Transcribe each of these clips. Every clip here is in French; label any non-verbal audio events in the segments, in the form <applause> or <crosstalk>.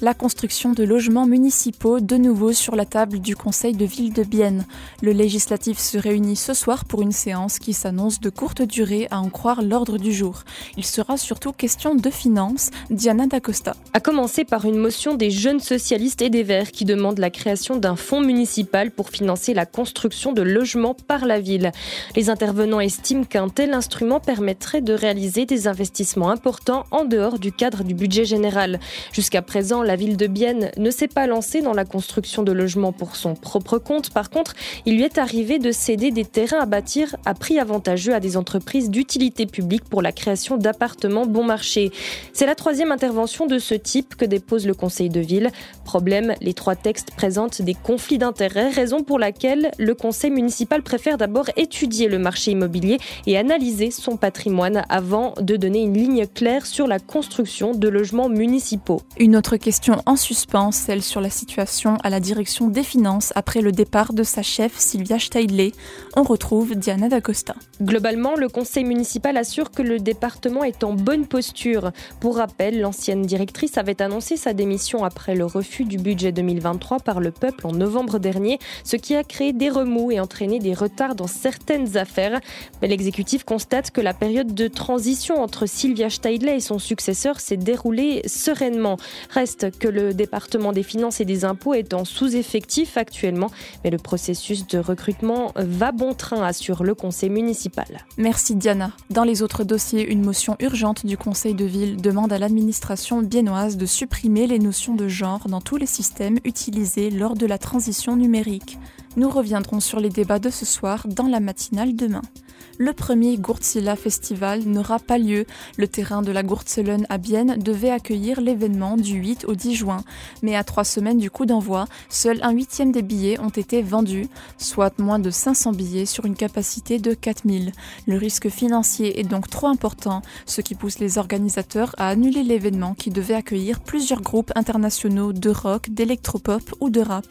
la construction de logements municipaux de nouveau sur la table du Conseil de ville de Bienne. Le législatif se réunit ce soir pour une séance qui s'annonce de courte durée à en croire l'ordre du jour. Il sera surtout question de finances. Diana D'Acosta. A commencer par une motion des jeunes socialistes et des Verts qui demandent la création d'un fonds municipal pour financer la construction de logements par la ville. Les intervenants estiment qu'un tel instrument permettrait de réaliser des investissements importants en dehors du cadre du budget général. Jusqu'à présent, la ville de Bienne ne s'est pas lancée dans la construction de logements pour son propre compte. Par contre, il lui est arrivé de céder des terrains à bâtir à prix avantageux à des entreprises d'utilité publique pour la création d'appartements bon marché. C'est la troisième intervention de ce type que dépose le Conseil de ville. Problème, les trois textes présentent des conflits d'intérêts, raison pour laquelle le Conseil municipal préfère d'abord étudier le marché immobilier et analyser son patrimoine avant de donner une ligne claire sur la construction de logements municipaux. Une autre question question en suspens, celle sur la situation à la direction des finances après le départ de sa chef Sylvia Steidley. On retrouve Diana D'Acosta. Globalement, le conseil municipal assure que le département est en bonne posture. Pour rappel, l'ancienne directrice avait annoncé sa démission après le refus du budget 2023 par le peuple en novembre dernier, ce qui a créé des remous et entraîné des retards dans certaines affaires. Mais l'exécutif constate que la période de transition entre Sylvia Steidley et son successeur s'est déroulée sereinement. Reste que le département des finances et des impôts est en sous-effectif actuellement, mais le processus de recrutement va bon train, assure le conseil municipal. Merci Diana. Dans les autres dossiers, une motion urgente du conseil de ville demande à l'administration biennoise de supprimer les notions de genre dans tous les systèmes utilisés lors de la transition numérique. Nous reviendrons sur les débats de ce soir dans la matinale demain le premier Gurtzilla Festival n'aura pas lieu. Le terrain de la Gurtzelen à Bienne devait accueillir l'événement du 8 au 10 juin. Mais à trois semaines du coup d'envoi, seul un huitième des billets ont été vendus, soit moins de 500 billets sur une capacité de 4000. Le risque financier est donc trop important, ce qui pousse les organisateurs à annuler l'événement qui devait accueillir plusieurs groupes internationaux de rock, d'électropop ou de rap.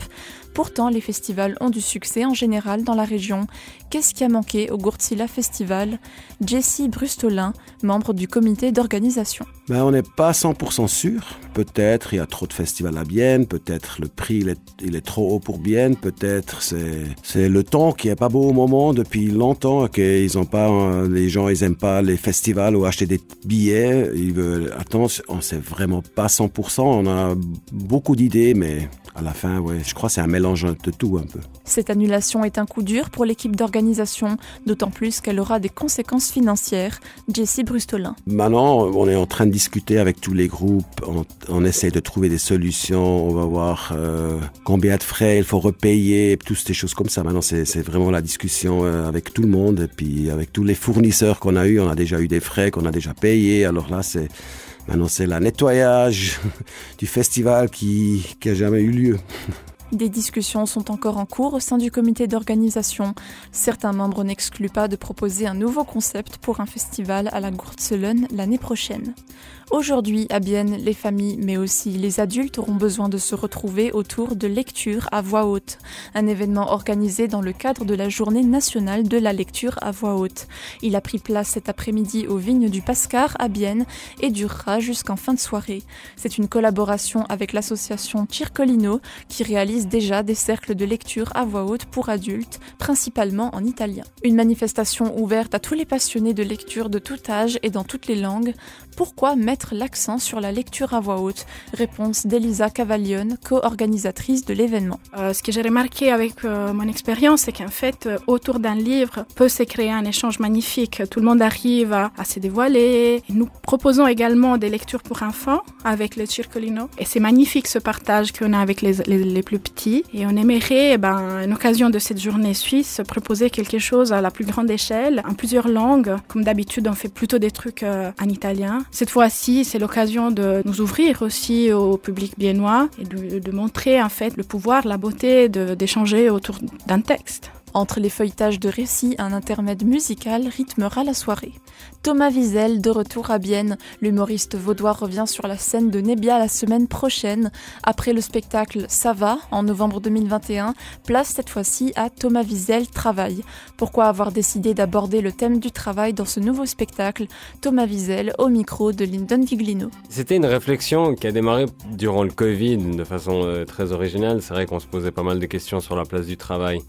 Pourtant, les festivals ont du succès en général dans la région. Qu'est-ce qui a manqué au Gurtzilla Festival Jessie Brustolin, membre du comité d'organisation. Ben, on n'est pas 100% sûr. Peut-être il y a trop de festivals à Bienne, peut-être le prix il est, trop haut pour Bienne, peut-être c'est le temps qui est pas beau au moment depuis longtemps, qu'ils ont pas, les gens ils aiment pas les festivals ou acheter des billets. Ils veulent, attends, on sait vraiment pas 100%. On a beaucoup d'idées, mais à la fin, ouais, je crois que c'est un mélange de tout un peu. Cette annulation est un coup dur pour l'équipe d'organisation, d'autant plus qu'elle aura des conséquences financières. Jessie Brustolin. Maintenant, on est en train de discuter avec tous les groupes, on, essaie de trouver des solutions, on va voir euh, combien de frais il faut repayer, toutes ces choses comme ça. Maintenant, c'est vraiment la discussion euh, avec tout le monde, et puis avec tous les fournisseurs qu'on a eu, on a déjà eu des frais qu'on a déjà payés, alors là, c'est Maintenant, c'est le nettoyage <laughs> du festival qui n'a jamais eu lieu. <laughs> Des discussions sont encore en cours au sein du comité d'organisation. Certains membres n'excluent pas de proposer un nouveau concept pour un festival à la Gurtzelen l'année prochaine. Aujourd'hui, à Bienne, les familles, mais aussi les adultes auront besoin de se retrouver autour de lecture à voix haute, un événement organisé dans le cadre de la journée nationale de la lecture à voix haute. Il a pris place cet après-midi aux vignes du Pascar à Bienne et durera jusqu'en fin de soirée. C'est une collaboration avec l'association Circolino qui réalise déjà des cercles de lecture à voix haute pour adultes, principalement en italien. Une manifestation ouverte à tous les passionnés de lecture de tout âge et dans toutes les langues. Pourquoi mettre l'accent sur la lecture à voix haute? Réponse d'Elisa Cavaglione, co-organisatrice de l'événement. Euh, ce que j'ai remarqué avec euh, mon expérience, c'est qu'en fait, euh, autour d'un livre peut se créer un échange magnifique. Tout le monde arrive à, se dévoiler. Nous proposons également des lectures pour enfants avec le Circolino. Et c'est magnifique ce partage qu'on a avec les, plus Et on aimerait, eh ben, occasion de cette journée suisse, proposer quelque chose à la plus grande échelle, en plusieurs langues. Comme d'habitude, on fait plutôt des trucs en italien. Cette fois-ci, c'est l'occasion de nous ouvrir aussi au public biennois et de, montrer en fait le pouvoir, la beauté d'échanger autour d'un texte. Entre les feuilletages de récits, un intermède musical rythmera la soirée. Thomas Wiesel, de retour à Bienne, l'humoriste vaudois revient sur la scène de Nebia la semaine prochaine. Après le spectacle Ça va, en novembre 2021, place cette fois-ci à Thomas Wiesel Travail. Pourquoi avoir décidé d'aborder le thème du travail dans ce nouveau spectacle? Thomas Wiesel au micro de Lyndon Viglino. C'était une réflexion qui a démarré durant le Covid de façon euh, très originale. C'est vrai qu'on se posait pas mal de questions sur la place du travail.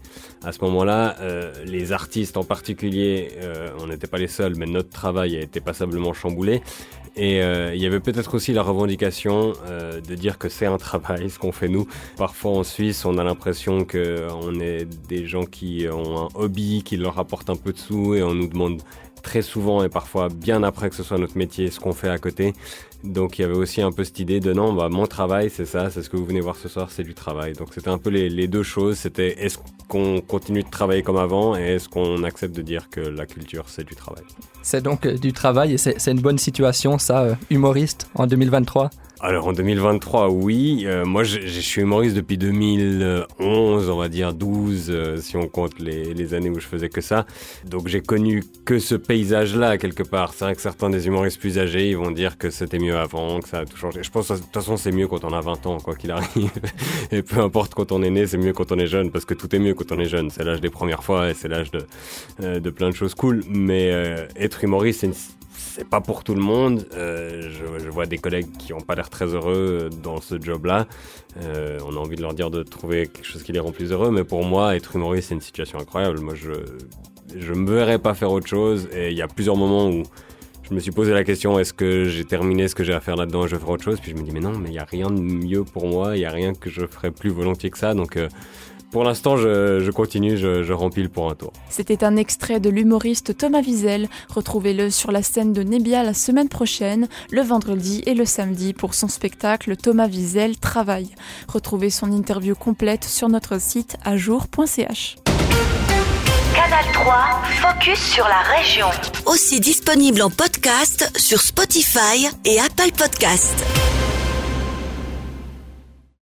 À ce moment-là, euh, les artistes en particulier, euh, on n'était pas les seuls, mais notre travail a été passablement chamboulé. Et euh, il y avait peut-être aussi la revendication de dire que c'est un travail, ce qu'on fait nous. Parfois en Suisse, on a l'impression qu'on est des gens qui ont un hobby, qui leur apporte un peu de sous, et on nous demande très souvent et parfois bien après que ce soit notre métier, ce qu'on fait à côté. Donc il y avait aussi un peu cette idée de non, bah, mon travail c'est ça, c'est ce que vous venez voir ce soir, c'est du travail. Donc c'était un peu les, les deux choses, c'était est-ce qu'on continue de travailler comme avant et est-ce qu'on accepte de dire que la culture c'est du travail? C'est donc euh, du travail et c'est une bonne situation ça, euh, humoriste en 2023 alors en 2023, oui. Euh, moi, je, suis humoriste depuis 2011, on va dire 12, euh, si on compte les, les, années où je faisais que ça. Donc j'ai connu que ce paysage-là quelque part. C'est vrai que certains des humoristes plus âgés, ils vont dire que c'était mieux avant, que ça a tout changé. Je pense de toute façon, c'est mieux quand on a 20 ans, quoi qu'il arrive. <laughs> et peu importe quand on est né, c'est mieux quand on est jeune, parce que tout est mieux quand on est jeune. C'est l'âge des premières fois et c'est l'âge de, euh, de plein de choses cool. Mais euh, être humoriste, c'est une c'est pas pour tout le monde. Euh, je, vois des collègues qui n'ont pas l'air très heureux dans ce job-là. Euh, on a envie de leur dire de trouver quelque chose qui les rend plus heureux, mais pour moi, être humoriste, c'est une situation incroyable. Moi, je je me verrais pas faire autre chose. Et il y a plusieurs moments où je me suis posé la question est-ce que j'ai terminé ce que j'ai à faire là-dedans et je vais faire autre chose? Puis je me dis mais non, mais il y a rien de mieux pour moi. Il y a rien que je ferais plus volontiers que ça. Donc euh, pour l'instant, je, je, continue, je, je rempile pour un tour. C'était un extrait de l'humoriste Thomas Wiesel. Retrouvez-le sur la scène de Nebia la semaine prochaine, le vendredi et le samedi pour son spectacle Thomas Wiesel Travail. Retrouvez son interview complète sur notre site ajour.ch. Canal 3, focus sur la région. Aussi disponible en podcast sur Spotify et Apple Podcast.